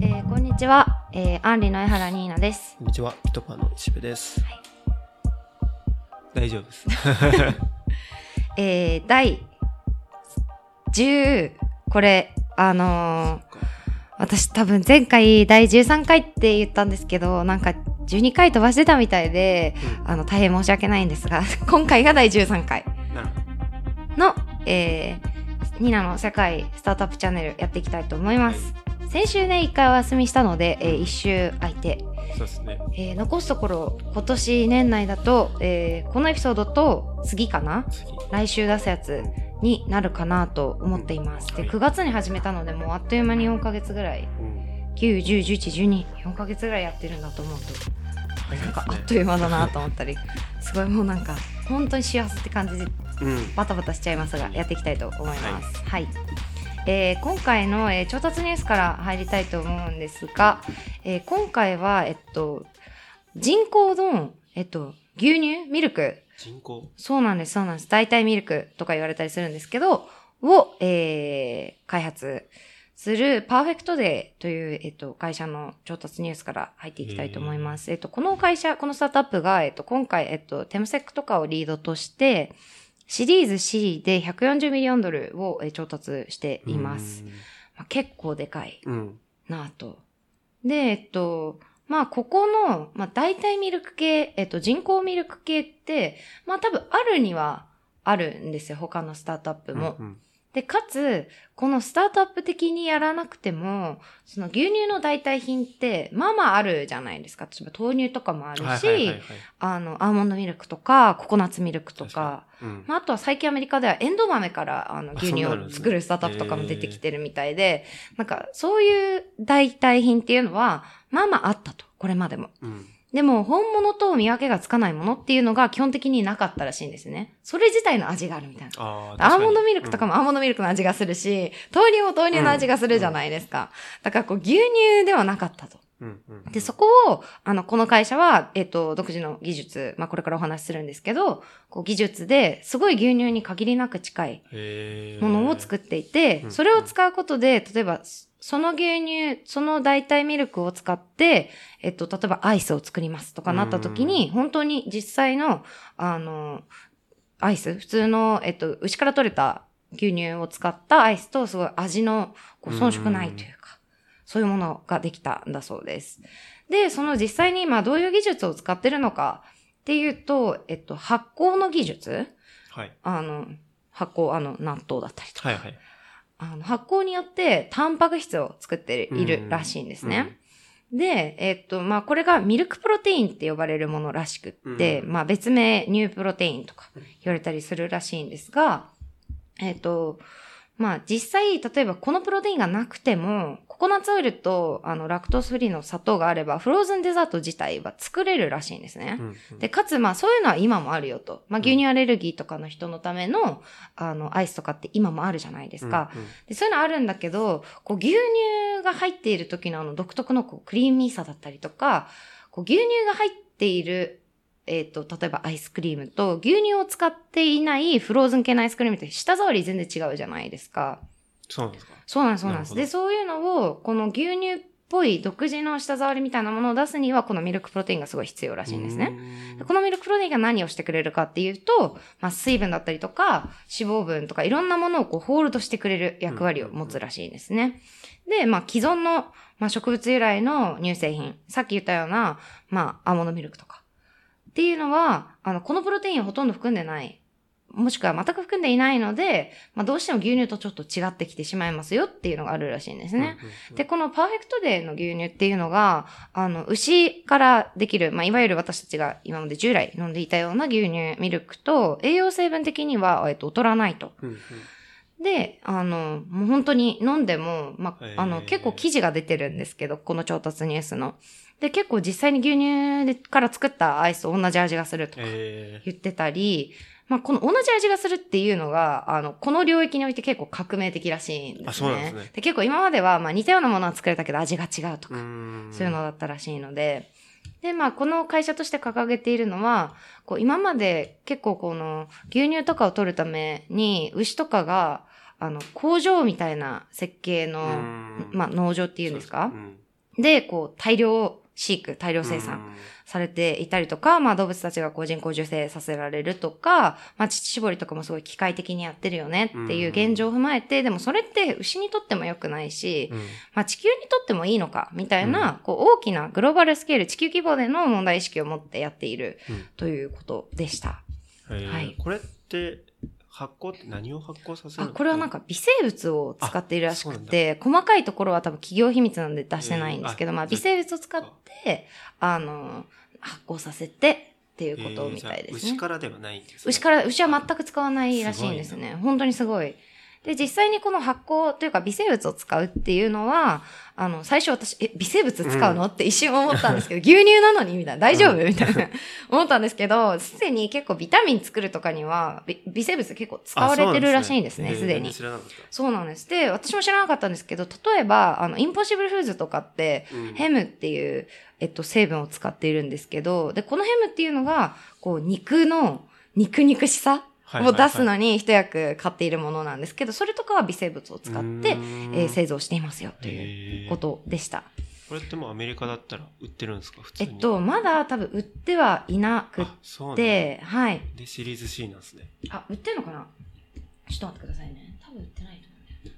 えーこんにちは、えー、アンリの江原ニーナです。こんにちは、ピトパの石部です。大丈夫です。えー、第10、これ、あのー私多分前回第13回って言ったんですけど、なんか12回飛ばしてたみたいで、あの、大変申し訳ないんですが、今回が第13回の、えー、ニーナの世界スタートアップチャンネルやっていきたいと思います。先週ね、1回お休みしたので、えー、1週空いて、ど。そうですね。えー残すところ今年年内だと、えーこのエピソードと次かな？次。来週出すやつになるかなと思っています。で、はい9月に始めたので、もうあっという間に4ヶ月ぐらい、うん。9、10、11、12、4ヶ月ぐらいやってるんだと思うと、なんかあっという間だなと思ったり、すごいもうなんか、本当に幸せって感じでね。うん。バタバタしちゃいますが、やっていきたいと思います。はい。えー今回の、えー調達ニュースから入りたいと思うんですが、えー今回は、えっと、人工の、えっと、牛乳ミルク。人口。そうなんです、そうなんです。代替ミルクとか言われたりするんですけど、を、えー開発するパーフェクトデーという、えっと、会社の調達ニュースから入っていきたいと思います。えっと、この会社、このスタートアップが、えっと、今回、えっと、テムセックとかをリードとして、シリーズ C で140ミリオンドルをえー調達しています。まあ、結構でかいうん。うん。なぁと。で、えっと、まあ、ここの、まあ、代替ミルク系、えっと、人工ミルク系って、まあ、多分あるにはあるんですよ。他のスタートアップも。うん。で、かつ、このスタートアップ的にやらなくても、その牛乳の代替品って、まあまああるじゃないですか。例えば豆乳とかもあるし、はいはいはいはい。あの、アーモンドミルクとか、ココナッツミルクとか、確かに。うん。まあ、あとは最近アメリカではエンドウ豆からあのあ牛乳を作るスタートアップとかも出てきてるみたいで、なんかそういう代替品っていうのは、まあまああったと。これまでも。うん。でも本物と見分けがつかないものっていうのが基本的になかったらしいんですね。それ自体の味があるみたいな。あアーモンドミルクとかも。もアーモンドミルクの味がするし、豆乳も豆乳の味がするじゃないですか。だからこう牛乳ではなかったと。で、そこを、あの、この会社は、えっと、独自の技術、まあ、これからお話しするんですけど、こう、技術ですごい牛乳に限りなく近いへものを作っていてう、んそれを使うことで、例えば、その牛乳、その代替ミルクを使って、えっと、例えばアイスを作りますとかなった時に、本当に実際の、あの、アイス、普通の、えっと、牛から取れた牛乳を使ったアイスと、すごい味のこう遜色ないというか、そういうものができたんだそうです。で、その実際に今どういう技術を使ってるのかっていうと、えっと、発酵の技術はい。あの、発酵、あの、納豆だったりとか、はいはい。あの発酵によってタンパク質を作っているらしいんですね。で、えっと、まあ、これがミルクプロテインって呼ばれるものらしくって、うんまあ、別名乳プロテインとか言われたりするらしいんですが、えっと、まあ、実際、例えばこのプロテインがなくても、ココナッツオイルと、あの、ラクトースフリーの砂糖があれば、フローズンデザート自体は作れるらしいんですね。うん。うんで、かつ、まあ、そういうのは今もあるよと。まあ、牛乳アレルギーとかの人のための、あの、アイスとかって今もあるじゃないですか。。でそういうのあるんだけど、こう、牛乳が入っている時のあの、独特のこうクリーミーさだったりとか、こう、牛乳が入っている、えっ、と、例えばアイスクリームと、牛乳を使っていないフローズン系のアイスクリームって舌触り全然違うじゃないですか。そうなんですか？そうなんです、そうなんです。で、そういうのを、この牛乳っぽい独自の舌触りみたいなものを出すには、このミルクプロテインがすごい必要らしいんですね。このミルクプロテインが何をしてくれるかっていうと、まあ、水分だったりとか、脂肪分とかいろんなものをこうホールドしてくれる役割を持つらしいですね。で、まあ、既存の、まあ、植物由来の乳製品、さっき言ったような、まあ、アーモンドミルクとか。っていうのは、あの、このプロテインをほとんど含んでない。もしくは全く含んでいないので、まあ、どうしても牛乳とちょっと違ってきてしまいますよっていうのがあるらしいんですね。。で、このパーフェクトデーの牛乳っていうのが、あの、牛からできる、まあ、いわゆる私たちが今まで従来飲んでいたような牛乳、ミルクと、栄養成分的には、えっと、劣らないと。うんうんで、あの、もう本当に飲んでも、まあ、あの、結構記事が出てるんですけど、この調達ニュースの。で、結構実際に牛乳でから作ったアイスと同じ味がするとかえ言ってたり、まあ、この同じ味がするっていうのが、あの、この領域において結構革命的らしいんですね。あそうなんですね。結構今までは、まあ、似たようなものは作れたけど味が違うとー。か、ん。そういうのだったらしいので、で、まあ、この会社として掲げているのは、こう、今まで結構この、牛乳とかを取るために、牛とかが、あの、工場みたいな設計の、うん。まあ、農場っていうんですか？で、こう、大量飼育、大量生産されていたりとか、まあ動物たちがこう人工授精させられるとか、まあ乳搾りとかもすごい機械的にやってるよねっていう現状を踏まえて、でもそれって牛にとっても良くないし、うん。まあ地球にとってもいいのか、みたいな、うん。こう大きなグローバルスケール、地球規模での問題意識を持ってやっているうん。ということでした。えーはい。これって、発酵って何を発酵させるあ、のこれはなんか微生物を使っているらしくて、細かいところは多分企業秘密なんで出してないんですけど、まあ微生物を使って、あの、発酵させてっていうことみたいですえー。牛からではないんですね。牛から、牛は全く使わないらしいんですね。本当にすごい。で、実際にこの発酵というか微生物を使うっていうのは、あの、最初私、え、微生物使うの、って一瞬思ったんですけど、牛乳なのに？みたいな、大丈夫、みたいな、思ったんですけど、すでに結構ビタミン作るとかには、び微生物結構使われてるらしいんですね、あすでに。知らなかった。そうなんです。で、私も知らなかったんですけど、例えば、あの、インポッシブルフーズとかって、うん。ヘムっていう、えっと、成分を使っているんですけど、で、このヘムっていうのが、こう、肉の、肉肉しさを出すのに一役買っているものなんですけど、それとかは微生物を使って、えー製造していますよといううことでした。これってもうアメリカだったら売ってるんですか？普通に。えっと、まだ多分売ってはいなくって、はい。で、シリーズ C なんですね。あ、売ってるのかな？ちょっと待ってくださいね。多分売ってないと思うんだよ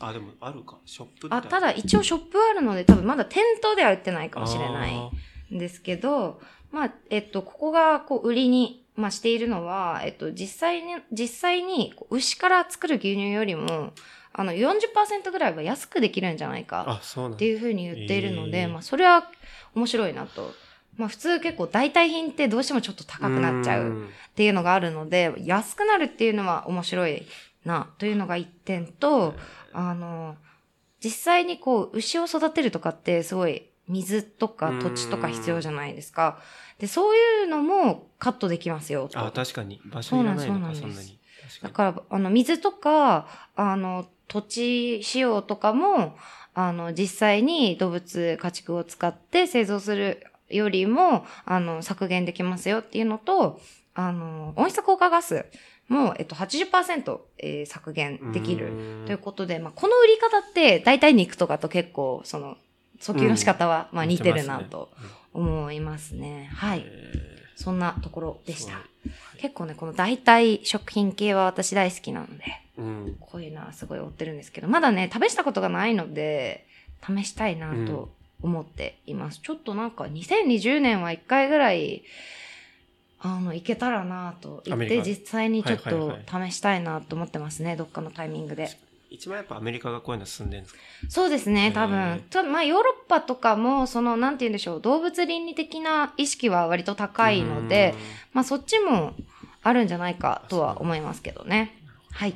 あ、でもあるか。ショップあ、ただ一応ショップあるので、多分まだ店頭では売ってないかもしれないあんですけど、まあ、えっと、ここがこう売りに、まあ、しているのは、えっと、実際に、実際に牛から作る牛乳よりも、あの、40%ぐらいは安くできるんじゃないーかあ、そうなんだっていうふうに言っているので、へーまあ、それは面白いなと。まあ、普通結構代替品ってどうしてもちょっと高くなっちゃう。んっていうのがあるので、安くなるっていうのは面白いな、というのが一点と、あの、実際にこう、牛を育てるとかってすごい水とか土地とか必要じゃないですか。で、そういうのもカットできますよと。あ、確かに。場所いらないのか、そうなんなに。だ確かから、あの、水とか、あの、土地使用とかも、あの、実際に動物家畜を使って製造するよりも、あの、削減できますよっていうのと、あの、温室効果ガスも、えっと、80%、えー削減にできる。うんということで、まあ、この売り方って、大体肉とかと結構、その、訴求の仕方は、まあ、似てるなと思いますね。はい。えそんなところーでした。す結構ね、この代替食品系は私大好きなので、うん。こういうのはすごい追ってるんですけど、まだね、試したことがないので、試したいなと思っています。ちょっとなんか2020年は一回ぐらい、あの、いけたらなと言って、実際にちょっと試したいなと思ってますね、どっかのタイミングで。一番やっぱアメリカがこういうの進んでるんですか？そうですね、多分ー。とまあ、ヨーロッパとかも、その、なんて言うんでしょう、動物倫理的な意識は割と高いので、まあ、そっちもあるんじゃないかとは思いますけどね。はい。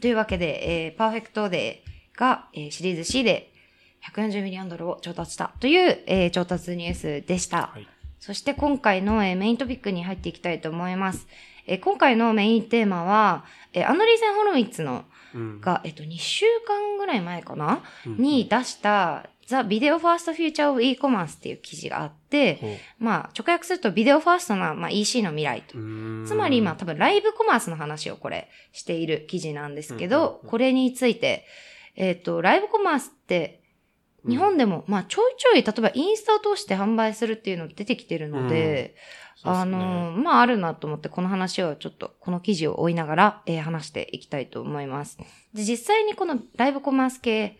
というわけで、えーパーフェクトデーが、えーシリーズ C で140 million ドルを調達したという、えー調達ニュースでした。はい。そして今回の、えーメイントピックに入っていきたいと思います。えー今回のメインテーマは、えーアンドリーセン・ホロウィッツのうん。が、えっと、2週間ぐらい前かな、うんに出した、The Video First Future of E-Commerce っていう記事があって、まあ、直訳するとビデオファーストな、まあ、EC の未来と。うん。つまり今多分ライブコマースの話をこれしている記事なんですけど、これについて、えっ、と、ライブコマースって日本でも、まあちょいちょい例えばインスタを通して販売するっていうの出てきてるので、そうっすね。あの、まああるなと思ってこの話をちょっとこの記事を追いながら、えー話していきたいと思います。で、実際にこのライブコマース系、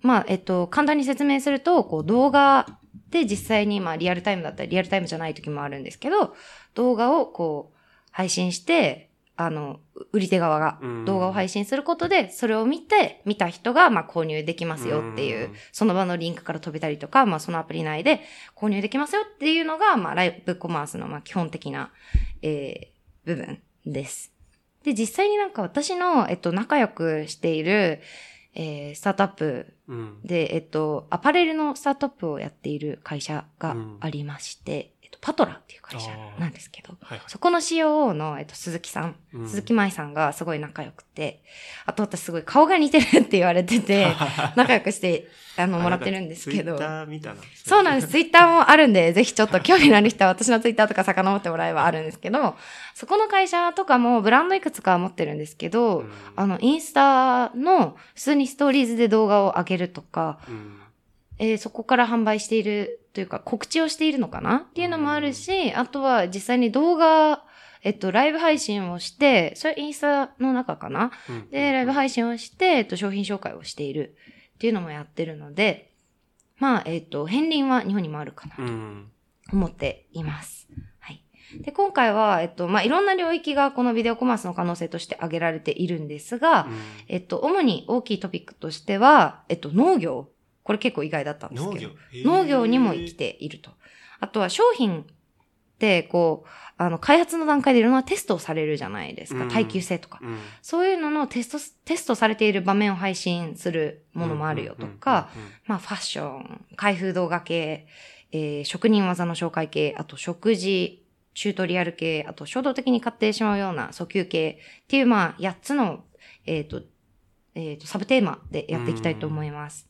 まあえっ、と、簡単に説明すると、こう動画で実際にまあリアルタイムだったりリアルタイムじゃない時もあるんですけど、動画をこう配信して、あの、売り手側がうん動画を配信することで、それを見て、見た人がまあ購入できますよっていううん、その場のリンクから飛べたりとか、まあそのアプリ内で購入できますよっていうのが、まあライブコマースのまあ基本的な、えー部分です。で、実際になんか私の、えっと、仲良くしている、えースタートアップうん。で、えっと、アパレルのスタートアップをやっている会社がありまして、えっと、パトラっていう会社なんですけど、はいはい。そこの COO の、えっと、鈴木さん、うん鈴木舞さんがすごい仲良くて、あと私すごい顔が似てるって言われてて、仲良くして、あの、もらってるんですけどツイッ。ター見たな。そうなんです。ツイッターもあるんで、ぜひちょっと興味のある人は私のツイッターとか遡ってもらえばあるんですけど、そこの会社とかもブランドいくつか持ってるんですけど、うんあの、インスタの普通にストーリーズで動画を上げるとか、うんえーそこから販売しているというか告知をしているのかな？っていうのもあるし、あとは実際に動画、えっと、ライブ配信をして、それインスタの中かな？うんで、ライブ配信をして、えっと、商品紹介をしているっていうのもやってるので、まあ、えっと、片鱗は日本にもあるかなとうん。思っています。はい。で、今回は、えっと、まあ、いろんな領域がこのビデオコマースの可能性として挙げられているんですが、うんえっと、主に大きいトピックとしては、えっと、農業。これ結構意外だったんですけど農業。農業にも生きていると。あとは商品って、こう、あの、開発の段階でいろんなテストをされるじゃないですか。うん耐久性とか。うんそういうののテスト、テストされている場面を配信するものもあるよとか、、まあ、ファッション、開封動画系、えー職人技の紹介系、あと食事、チュートリアル系、あと衝動的に買ってしまうような訴求系っていう、まあ、8つの、えっ、と、えっ、と、サブテーマでやっていきたいと思います。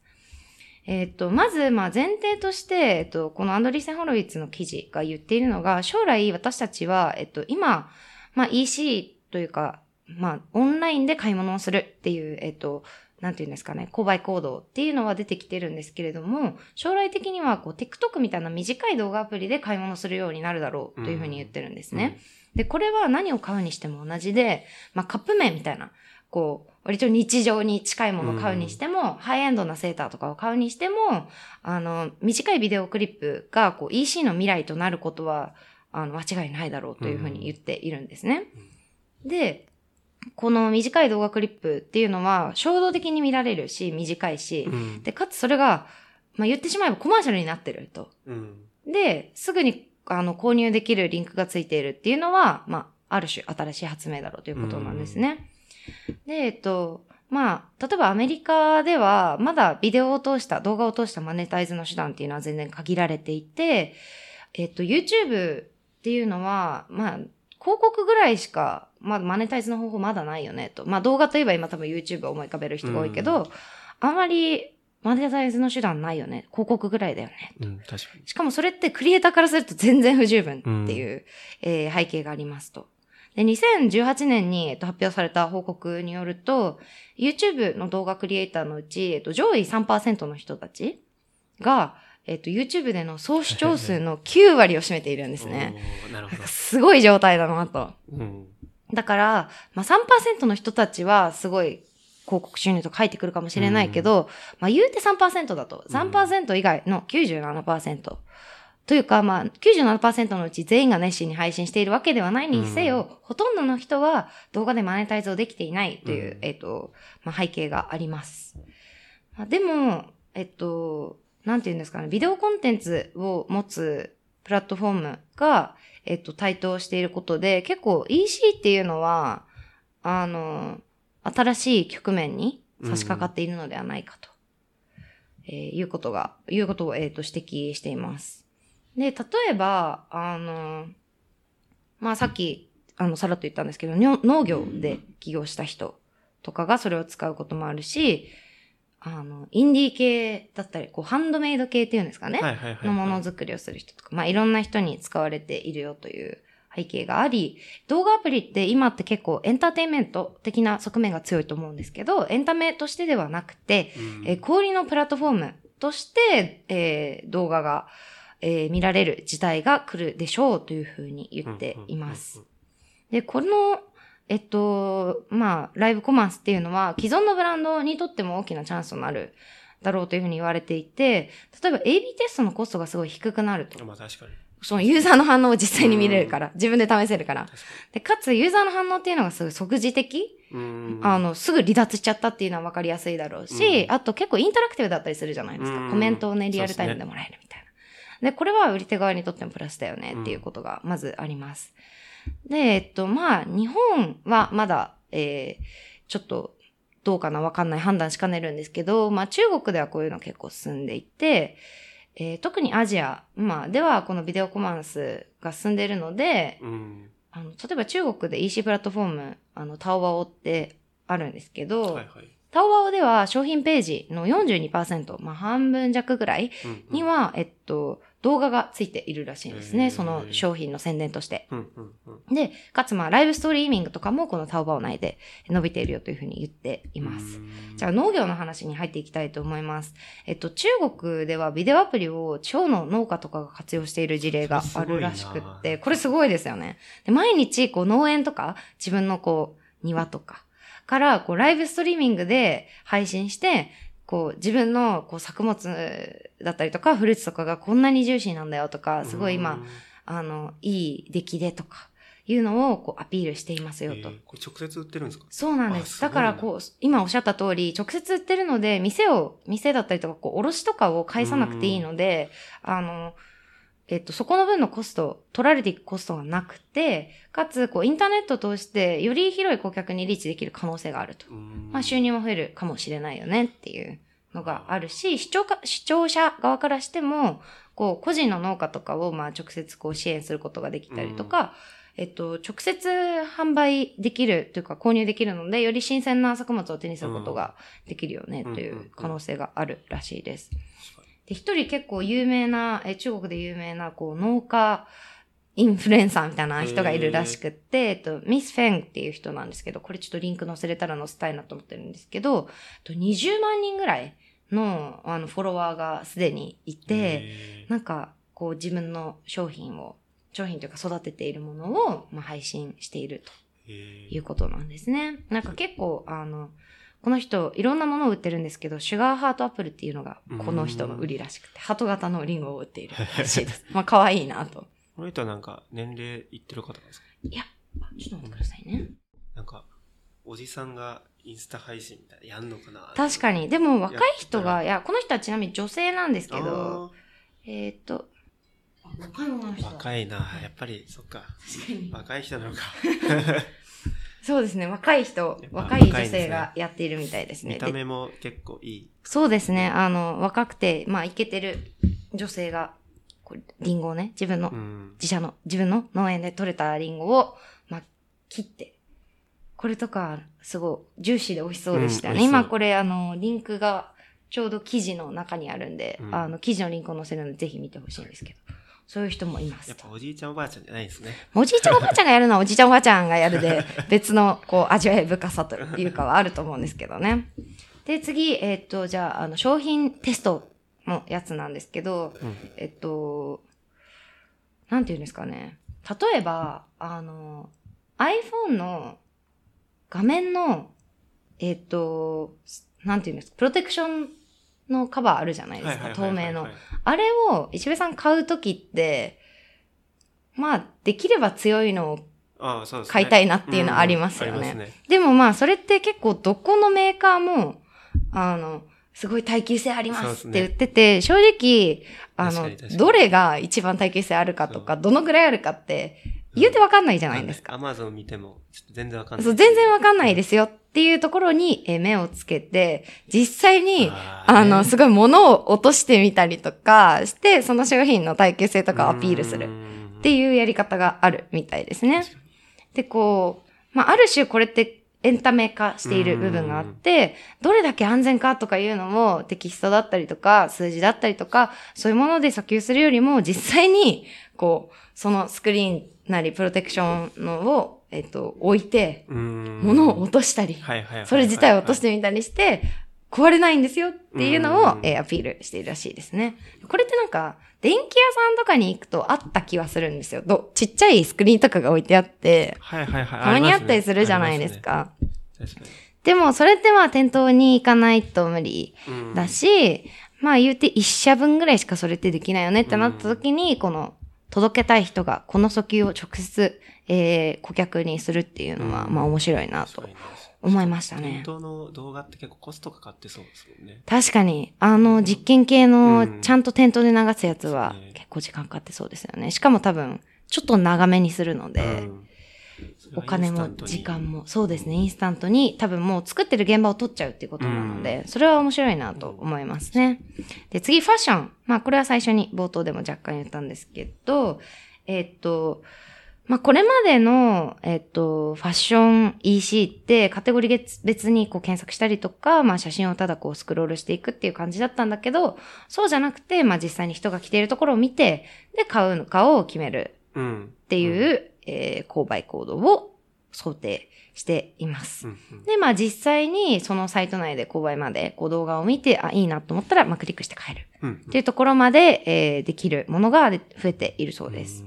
えっ、と、まず、まあ、前提として、えっ、と、このアンドリーセン・ホロウィッツの記事が言っているのが、将来私たちは、えっ、と、今、まあ、EC というか、まあ、オンラインで買い物をするっていう、えっ、と、なんていうんですかね、購買行動っていうのは出てきてるんですけれども、将来的にはこう TikTok みたいな短い動画アプリで買い物するようになるだろうというふうに言ってるんですね。で、これは何を買うにしても同じで、まあカップ麺みたいな、こう、割と日常に近いものを買うにしても、ハイエンドなセーターとかを買うにしても、あの、短いビデオクリップがこう EC の未来となることは、あの、間違いないだろうというふうに言っているんですね。で、この短い動画クリップっていうのは衝動的に見られるし、短いし、うんで、かつそれが、まあ、言ってしまえばコマーシャルになってると。うんで、すぐにあの購入できるリンクがついているっていうのは、まあ、ある種新しい発明だろうということなんですね。で、えっと、まあ、例えばアメリカでは、まだビデオを通した、動画を通したマネタイズの手段っていうのは全然限られていて、えっと、YouTube っていうのは、まあ、広告ぐらいしか、まあ、マネタイズの方法まだないよね、と。まあ、動画といえば今多分 YouTube を思い浮かべる人が多いけど、うあんまりマネタイズの手段ないよね。広告ぐらいだよね。うん、確かに。しかもそれってクリエイターからすると全然不十分っていう、えー背景がありますと。で、2018年に、えっと、発表された報告によると、YouTube の動画クリエイターのうち、えっと、上位3%の人たちが、えっと、YouTube での総視聴数の 9割を占めているんですね。なるほど。すごい状態だなと。うん。だから、まあ、3%の人たちはすごい広告収入とか入ってくるかもしれないけど、まあ言うて3%だと。3%以外の97%。というか、まあ、97%のうち全員が熱心に配信しているわけではないにせよ、ほとんどの人は動画でマネタイズをできていないという、うんえっ、と、まあ、背景があります。まあでも、えっと、なんていうんですかね、ビデオコンテンツを持つプラットフォームが、えっと、台頭していることで、結構 EC っていうのは、あの、新しい局面に差し掛かっているのではないかと、えーいうことが、いうことを、えっと、指摘しています。で、例えば、あの、まあ、さっき、あの、さらっと言ったんですけど、農業で起業した人とかがそれを使うこともあるし、あの、インディー系だったり、こう、ハンドメイド系っていうんですかね。はいはいはい。のものづくりをする人とか、まあいろんな人に使われているよという背景があり、動画アプリって今って結構エンターテインメント的な側面が強いと思うんですけど、エンタメとしてではなくて、うんえー小売りのプラットフォームとして、えー動画が、えー見られる時代が来るでしょうというふうに言っています。。で、この、えっと、まあ、ライブコマースっていうのは、既存のブランドにとっても大きなチャンスとなるだろうというふうに言われていて、例えば AB テストのコストがすごい低くなるとうん。まあ確かに。そのユーザーの反応を実際に見れるから、自分で試せるから。確かで、かつユーザーの反応っていうのがすごい即時的、あ、の、すぐ離脱しちゃったっていうのは分かりやすいだろうし、うんあと結構インタラクティブだったりするじゃないですか。うんコメントをね、リアルタイムでもらえるみたいな。で、これは売り手側にとってもプラスだよねっていうことがまずあります。で、えっと、まあ、日本はまだ、えー、ちょっと、どうかなわかんない判断しかねるんですけど、まあ中国ではこういうの結構進んでいて、えー特にアジア、まあではこのビデオコマンスが進んでいるので、うん。あの、例えば中国で EC プラットフォーム、あの、タオバオってあるんですけど、はいはい。タオバオでは商品ページの42%、まあ半分弱ぐらいうんうんには、えっと、動画がついているらしいんですね。その商品の宣伝として。で、かつまあライブストリーミングとかもこのタオバオ内で伸びているよというふうに言っています。じゃあ農業の話に入っていきたいと思います。えっと、中国ではビデオアプリを地方の農家とかが活用している事例があるらしくって、これすごいですよね。で毎日こう農園とか自分のこう庭とかからこうライブストリーミングで配信して、こう自分のこう作物だったりとかフルーツとかがこんなにジューシーなんだよとか、すごい今、あの、いい出来でとかいうのをこうアピールしていますうん、よと。えーこれ直接売ってるんですか？そうなんです。だからこう、今おっしゃった通り、直接売ってるので、店を、店だったりとか、こう、卸とかを返さなくていいので、あの、えっと、そこの分のコスト、取られていくコストがなくて、かつ、こう、インターネットを通して、より広い顧客にリーチできる可能性があると。うんまあ、収入も増えるかもしれないよねっていうのがあるし、視聴か、視聴者側からしても、こう、個人の農家とかを、まあ、直接こう、支援することができたりとか、えっと、直接販売できるというか購入できるので、より新鮮な作物を手にすることができるよねうんという可能性があるらしいです。で、一人結構有名な、え中国で有名な、こう、農家インフルエンサーみたいな人がいるらしくって、えっと、ミス・フェンっていう人なんですけど、これちょっとリンク載せれたら載せたいなと思ってるんですけど、えっと20万人ぐらいのあのフォロワーがすでにいて、えー。なんか、こう自分の商品を、商品というか育てているものを、まあ、配信しているとえー。いうことなんですね。なんか結構、あの、この人、いろんなものを売ってるんですけど、シュガーハートアップルっていうのが、この人の売りらしくて、ハート型のリンゴを売っているらしいです。まあ、可愛いなと。この人はなんか年齢いってる方なんですか？いや、あちょっと待ってくださいね。なんか、おじさんがインスタ配信みたいなやんのかな確かに。でも若い人やが、いや、この人はちなみに女性なんですけあど、えっ、と、あ若い女のー人だ若いな。やっぱり、そっか。確かに。若い人なのか。そうですね、若い人若い女性がやっているみたいですね。見たで目も結構いい。そうですね、あの、若くて、まあ、イケてる女性が、リンゴをね、自分のうん。自社の、自分の農園で採れたリンゴを、まあ、切って、これとか、すごい、ジューシーで美味しそうでしたね。うん今これ、あの、リンクが、ちょうど記事の中にあるんで、うんあの、記事のリンクを載せるので、ぜひ見てほしいんですけど、そういう人もいますやっ。ぱおじいちゃんおばあちゃんじゃないですね。おじいちゃんおばあちゃんがやるのはおじいちゃんおばあちゃんがやるで、別の、こう、味わい深さというかはあると思うんですけどね。で、次、えっと、じゃあ、あの、商品テストのやつなんですけど、うん。えっと、なんて言うんですかね。例えば、あの、iPhone の画面の、えっと、なんて言うんですか、プロテクションのカバーあるじゃないですか、透明の。あれを、石部さん買うときって、まあ、できれば強いのを。買いたいなっていうのはありますよね。でもまあ、それって結構どこのメーカーも、あの、すごい耐久性ありますって言ってて、正直、あのどれが一番耐久性あるかとか、どのぐらいあるかって、言うてわかんないじゃないですか。アマゾン見ても、ちょっと全然わかんない。そう、全然わかんないですよっていうところにえー目をつけて、実際に、あの、ね。すごい物を落としてみたりとかして、その商品の耐久性とかをアピールする。っていうやり方があるみたいですね。で、こう、まあ、ある種これってエンタメ化している部分があって、どれだけ安全かとかいうのもテキストだったりとか、数字だったりとか、そういうもので訴求するよりも、実際に、こう、そのスクリーンなりプロテクションのを、えっと、置いて、物を落としたり、それ自体を落としてみたりして、壊れないんですよっていうのをう、んえーアピールしているらしいですね。これってなんか、電気屋さんとかに行くとあった気はするんですよ。どちっちゃいスクリーンとかが置いてあって、はいはいはい。たまにあったりするじゃないですか。でも、それってまあ店頭に行かないと無理だし、まあ言うて一社分ぐらいしかそれってできないよねってなった時に、この、届けたい人がこの訴求を直接、えー、顧客にするっていうのは、うん。まあ面白いなと思いました店ね。頭の動画って結構コストかかってそうですもんね。確かに、あの、実験系うのん。ちゃんと店頭で流すやつは結構時間かかってそうですよね。しかも多分、ちょっと長めにするので、うお金も時間も、そうですね、インスタントに多分もう作ってる現場を取っちゃうっていうことなので、それは面白いなと思いますね。で、次、ファッション。まあ、これは最初に冒頭でも若干言ったんですけど、えっと、まあ、これまでの、えっと、ファッション EC ってカテゴリー別にこう検索したりとか、まあ、写真をただこうスクロールしていくっていう感じだったんだけど、そうじゃなくて、まあ、実際に人が着ているところを見て、で、買うのかを決めるうん。っていう、えー購買行動を想定しています。うんうんで、まあ実際にそのサイト内で購買までこう動画を見て、あ、いいなと思ったら、まあクリックして買える。うんっていうところまで、えーできるものがで増えているそうです。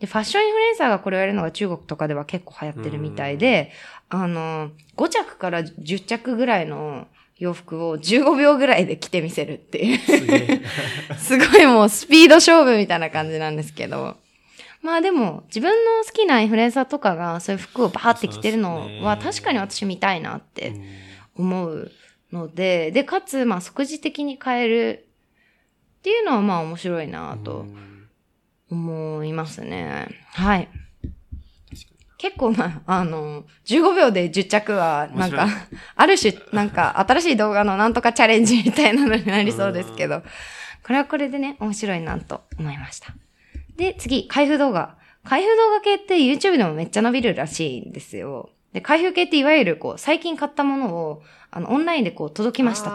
で、ファッションインフルエンサーがこれをやるのが中国とかでは結構流行ってるみたいで、あの、5着から10着ぐらいの洋服を15秒ぐらいで着てみせるっていう。すごいもうスピード勝負みたいな感じなんですけど。まあでも、自分の好きなインフルエンサーとかがそういう服をバーって着てるのは確かに私見たいなってうん思うので、で、かつ、まあ即時的に買えるっていうのはまあ面白いなとうん思いますね。はい。結構まあ、あの、15秒で10着は、なんか面、ある種、なんか、新しい動画のなんとかチャレンジみたいなのになりそうですけど、これはこれでね、面白いなと思いました。で、次、開封動画。開封動画系って YouTube でもめっちゃ伸びるらしいんですよ。で、開封系っていわゆるこう、最近買ったものを、あの、オンラインでこう、届きました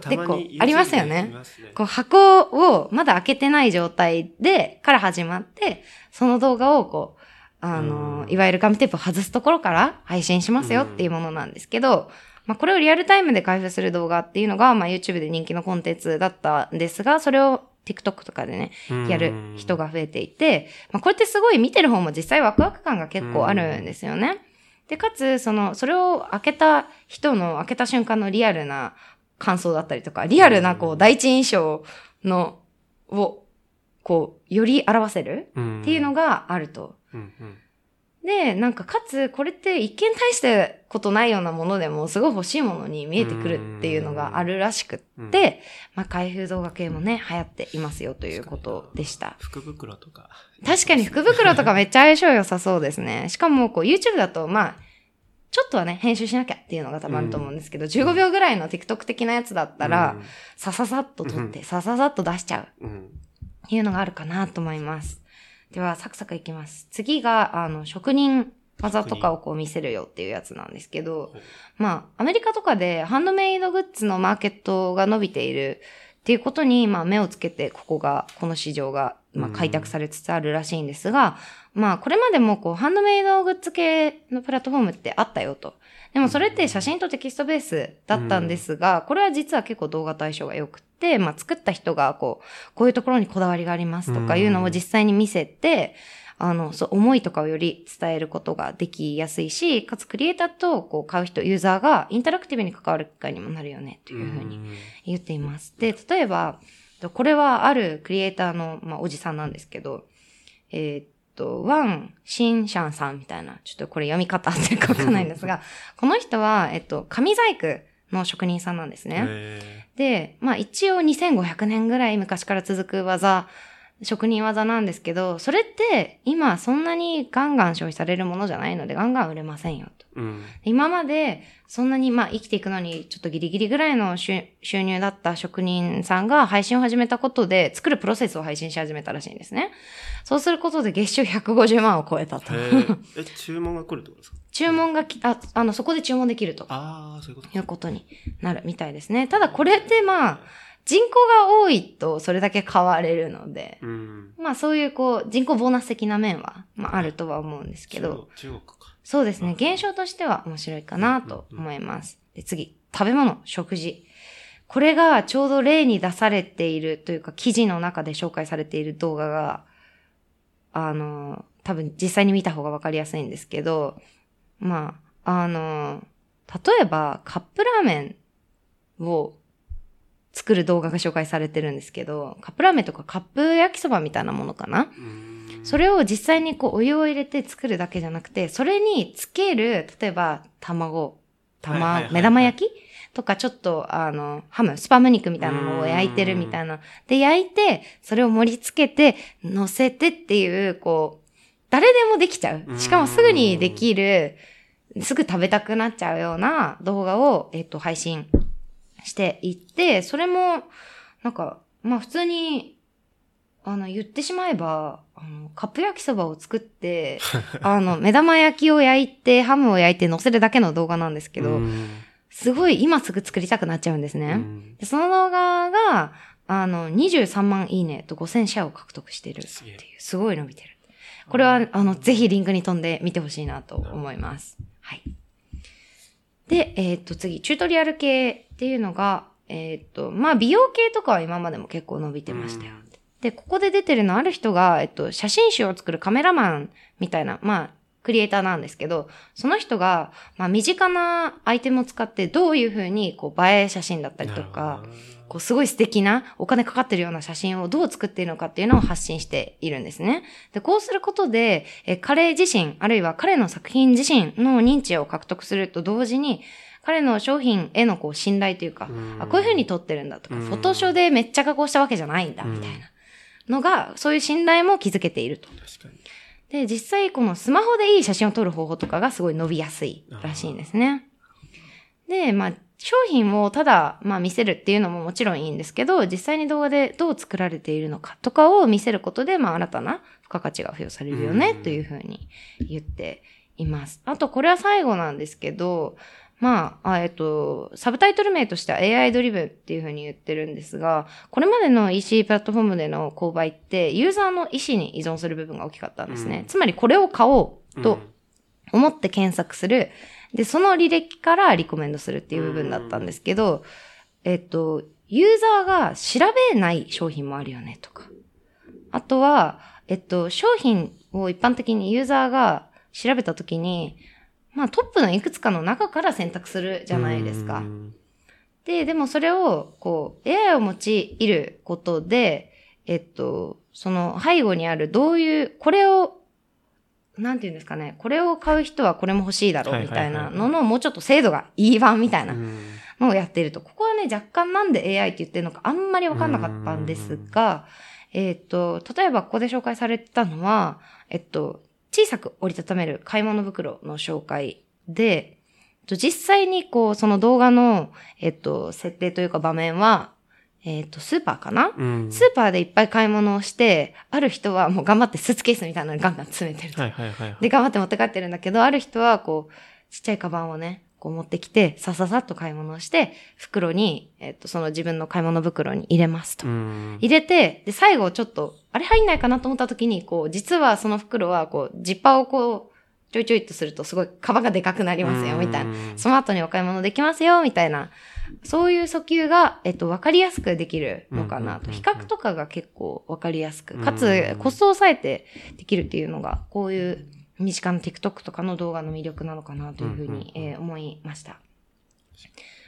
と。でこうありますよねねこう箱をまだ開けてない状態で、から始まって、その動画をこう、あの、うんいわゆるガムテープを外すところから配信しますよっていうものなんですけど、まあこれをリアルタイムで開封する動画っていうのが、まあ YouTube で人気のコンテンツだったんですが、それを TikTok とかでね、やる人が増えていて、まあこれってすごい見てる方も実際ワクワク感が結構あるんですよね。で、かつ、その、それを開けた人の開けた瞬間のリアルな感想だったりとか、リアルなこう、第一印象の、を、こう、より表せるっっていうのが、があると。うんうんで、なんか、かつ、これって一見大してことないようなものでも、すごい欲しいものに見えてくるっていうのがあるらしくって、まあ、開封動画系もね、流行っていますよということでした。福袋とか。確かに福袋とかめっちゃ相性良さそうですね。しかも、こう、YouTube だと、まあ、ちょっとはね、編集しなきゃっていうのが多分あると思うんですけど、15秒ぐらいの TikTok 的なやつだったら、さささっと撮って、さささっと出しちゃう。っていうのがあるかなと思います。では、サクサクいきます。次が、あの、職人技とかをこう見せるよっていうやつなんですけど、まあ、アメリカとかでハンドメイドグッズのマーケットが伸びているっていうことに、まあ、目をつけて、ここが、この市場が、まあ、うん開拓されつつあるらしいんですが、まあ、これまでも、こう、ハンドメイドグッズ系のプラットフォームってあったよと。でも、それって写真とテキストベースだったんですが、これは実は結構動画対象が良くまあ、作った人が、こう、こういうところにこだわりがありますとかいうのを実際に見せて、あの、そう、思いとかをより伝えることができやすいし、かつクリエイターとこう買う人、ユーザーがインタラクティブに関わる機会にもなるよね、というふうに言っています。で、例えば、これはあるクリエイターの、まあ、おじさんなんですけど、えーっと、ワン・シンシャンさんみたいな、ちょっとこれ読み方合ってるかわかんないんですが、この人は、えっと、紙細工の職人さんなんですね。で、まあ一応2500年ぐらい昔から続く技、職人技なんですけど、それって今そんなにガンガン消費されるものじゃないのでガンガン売れませんよと。ーうん。今までそんなにまあ生きていくのにちょっとギリギリぐらいの収収入だった職人さんが配信を始めたことで作るプロセスを配信し始めたらしいんですね。そうすることで月収150万を超えたとえ、注文が来るってことですか？注文がき、あ、あの、そこで注文できると。ああ、そういうことかいうことになるみたいですね。ただこれってまあ、人口が多いとそれだけ変われるので、うん。まあそういうこう、人口ボーナス的な面は、まああるとは思うんですけど、中国。中国か。そうですね。現象としては面白いかなと思います。で、次、食べ物、食事。これがちょうど例に出されているというか、記事の中で紹介されている動画が、あの、多分実際に見た方がわかりやすいんですけど、まあ、あの、例えばカップラーメンを作る動画が紹介されてるんですけど、カップラーメンとかカップ焼きそばみたいなものかな？うん。それを実際にこうお湯を入れて作るだけじゃなくて、それにつける、例えば卵、玉、い目玉焼き？とかちょっとあの、ハム、スパム肉みたいなのを焼いてるみたいな。で、焼いて、それを盛り付けて、乗せてっていう、こう、誰でもできちゃう。しかもすぐにできる、すぐ食べたくなっちゃうような動画を、えっと、配信していって、それも、なんか、まあ普通に、あの、言ってしまえば、あの、カップ焼きそばを作って、あの、目玉焼きを焼いて、ハムを焼いて乗せるだけの動画なんですけど、うんすごい今すぐ作りたくなっちゃうんですね。うんでその動画が、あの、23万いいねと5000シェアを獲得しているっていうすごい伸びてる。これは、あの、ぜひリンクに飛んで見てほしいなと思います。はい。で、えーっと、次、チュートリアル系っていうのが、えーっと、まあ、美容系とかは今までも結構伸びてましたよ。うんで、ここで出てるのある人が、えっと、写真集を作るカメラマンみたいな、まあ、クリエイターなんですけど、その人が、まあ、身近なアイテムを使ってどういうふうに、こう、映え写真だったりとかこう、すごい素敵な、お金かかってるような写真をどう作っているのかっていうのを発信しているんですね。で、こうすることで、え彼自身、あるいは彼の作品自身の認知を獲得すると同時に、彼の商品へのこう信頼というか、うんあ、こういう風に撮ってるんだとか、うんフォトショーでめっちゃ加工したわけじゃないんだ、みたいなのが、そういう信頼も築けていると。で、実際このスマホでいい写真を撮る方法とかがすごい伸びやすいらしいんですね。で、まあ、商品をただ、まあ見せるっていうのももちろんいいんですけど、実際に動画でどう作られているのかとかを見せることで、まあ新たな付加価値が付与されるよね、うんというふうに言っています。あと、これは最後なんですけど、まあ、あえっと、サブタイトル名としては AI ドリブンっていうふうに言ってるんですが、これまでの EC プラットフォームでの購買って、ユーザーの意思に依存する部分が大きかったんですね。うんつまりこれを買おうとうん思って検索する。で、その履歴からリコメンドするっていう部分だったんですけど、えっと、ユーザーが調べない商品もあるよねとか。あとは、えっと、商品を一般的にユーザーが調べたときに、まあトップのいくつかの中から選択するじゃないですかう。んで、でもそれを、こう、AI を用いることで、えっと、その背後にあるどういう、これを、なんていうんですかね、これを買う人はこれも欲しいだろうはいみたいなのの、もうちょっと精度がいい版みたいなうんのをやっていると。ここはね、若干なんで AI って言ってるのかあんまりわかんなかったんですが、えっと、例えばここで紹介されてたのは、えっと、小さく折りたためる買い物袋の紹介で、えっと実際にこう、その動画の、えっと、設定というか場面は、えっと、スーパーかな？うんスーパーでいっぱい買い物をして、ある人はもう頑張ってスーツケースみたいなのにガンガン詰めてると。はいはいはいはい。で、頑張って持って帰ってるんだけど、ある人はこう、ちっちゃいカバンをね、こう持ってきて、さささっと買い物をして、袋に、えっと、その自分の買い物袋に入れますと。うん入れて、で、最後ちょっと、あれ入んないかなと思った時に、こう、実はその袋は、こう、ジッパーをこう、ちょいちょいっとすると、すごい、カバンがでかくなりますよ、みたいな。うんその後にお買い物できますよ、みたいな。そういう訴求が、えっと、わかりやすくできるのかなと。比較とかが結構わかりやすく、かうつん、コストを抑えてできるっていうのが、こういう身近な TikTok とかの動画の魅力なのかなというふうに、えー思いました。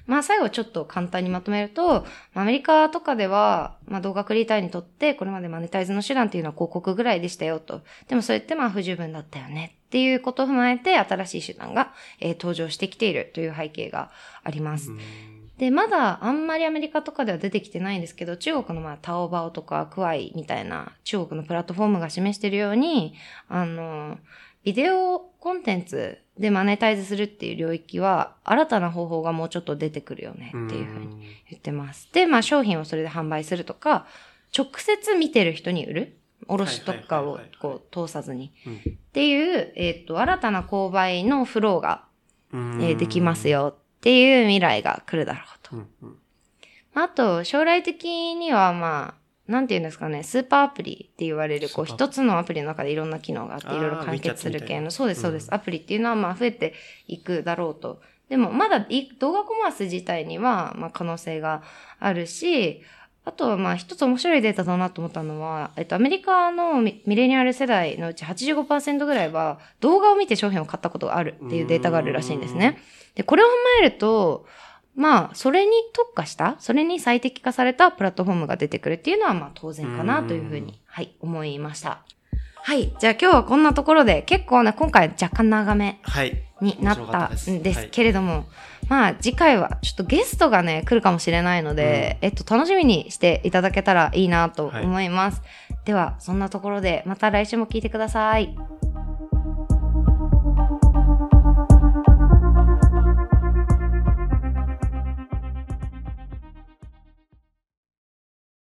まあ最後ちょっと簡単にまとめると、まあアメリカとかでは、まあ動画クリエイターにとってこれまでマネタイズの手段っていうのは広告ぐらいでしたよと。でもそれってまあ不十分だったよねっていうことを踏まえて新しい手段が、えー登場してきているという背景があります。うんで、まだあんまりアメリカとかでは出てきてないんですけど、中国のまあタオバオとかクワイみたいな中国のプラットフォームが示しているように、あの、ビデオコンテンツでマネタイズするっていう領域は新たな方法がもうちょっと出てくるよねっていうふうに言ってます。で、まあ商品をそれで販売するとか、直接見てる人に売る？卸とかをこう通さずに。うんっていう、えっ、と、新たな購買のフローが、うんえーできますよっていう未来が来るだろうと。あと、将来的には、まあ、なんて言うんですかね、スーパーアプリって言われる、こう、一つのアプリの中でいろんな機能があって、いろいろ完結する系の、そうです、そうです、うん。アプリっていうのは、まあ、増えていくだろうと。でも、まだい動画コマース自体には、まあ、可能性があるし、あとは、まあ、一つ面白いデータだなと思ったのは、えっと、アメリカのミミレニアル世代のうち85%ぐらいは、動画を見て商品を買ったことがあるっていうデータがあるらしいんですね。で、これを踏まえると、まあ、それに特化した、それに最適化されたプラットフォームが出てくるっていうのは、まあ当然かなというふううんに、はい、思いました。はい。じゃあ今日はこんなところで、結構ね、今回若干長めはい。になったたですんですはいけれども、まあ次回はちょっとゲストがね、来るかもしれないので、えっと、楽しみにしていただけたらいいなと思います。では、そんなところで、また来週も聞いてください。